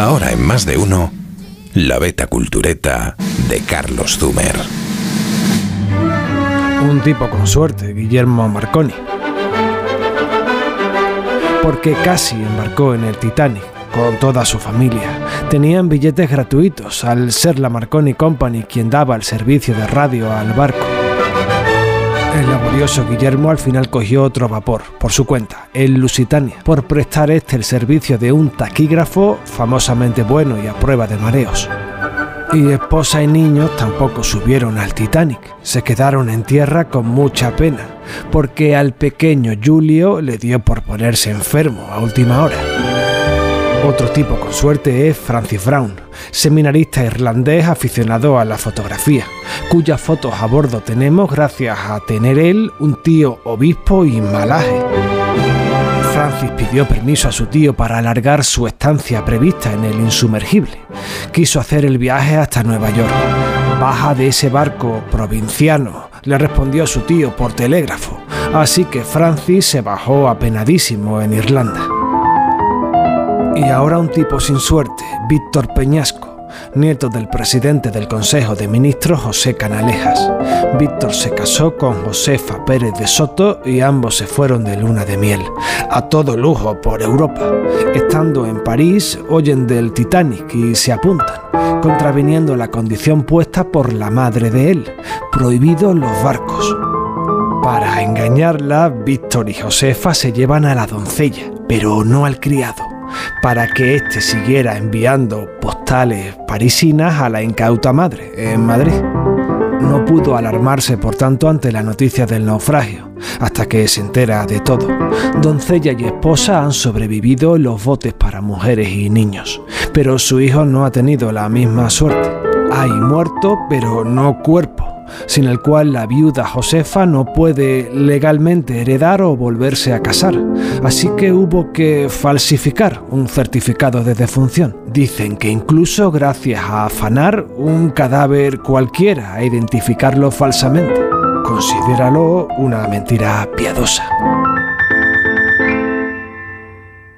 Ahora en más de uno, la beta cultureta de Carlos Zumer. Un tipo con suerte, Guillermo Marconi. Porque casi embarcó en el Titanic con toda su familia. Tenían billetes gratuitos al ser la Marconi Company quien daba el servicio de radio al barco. El laborioso Guillermo al final cogió otro vapor, por su cuenta, el Lusitania, por prestar este el servicio de un taquígrafo famosamente bueno y a prueba de mareos. Y esposa y niños tampoco subieron al Titanic, se quedaron en tierra con mucha pena, porque al pequeño Julio le dio por ponerse enfermo a última hora. Otro tipo con suerte es Francis Brown, seminarista irlandés aficionado a la fotografía, cuyas fotos a bordo tenemos gracias a tener él un tío obispo y malaje. Francis pidió permiso a su tío para alargar su estancia prevista en el insumergible. Quiso hacer el viaje hasta Nueva York. Baja de ese barco provinciano, le respondió su tío por telégrafo, así que Francis se bajó apenadísimo en Irlanda. Y ahora un tipo sin suerte, Víctor Peñasco, nieto del presidente del Consejo de Ministros José Canalejas. Víctor se casó con Josefa Pérez de Soto y ambos se fueron de luna de miel, a todo lujo por Europa. Estando en París, oyen del Titanic y se apuntan, contraviniendo la condición puesta por la madre de él, prohibido los barcos. Para engañarla, Víctor y Josefa se llevan a la doncella, pero no al criado para que éste siguiera enviando postales parisinas a la incauta madre en Madrid. No pudo alarmarse, por tanto, ante la noticia del naufragio, hasta que se entera de todo. Doncella y esposa han sobrevivido en los botes para mujeres y niños, pero su hijo no ha tenido la misma suerte. Hay muerto, pero no cuerpo sin el cual la viuda Josefa no puede legalmente heredar o volverse a casar. Así que hubo que falsificar un certificado de defunción. Dicen que incluso gracias a afanar un cadáver cualquiera a identificarlo falsamente. Considéralo una mentira piadosa.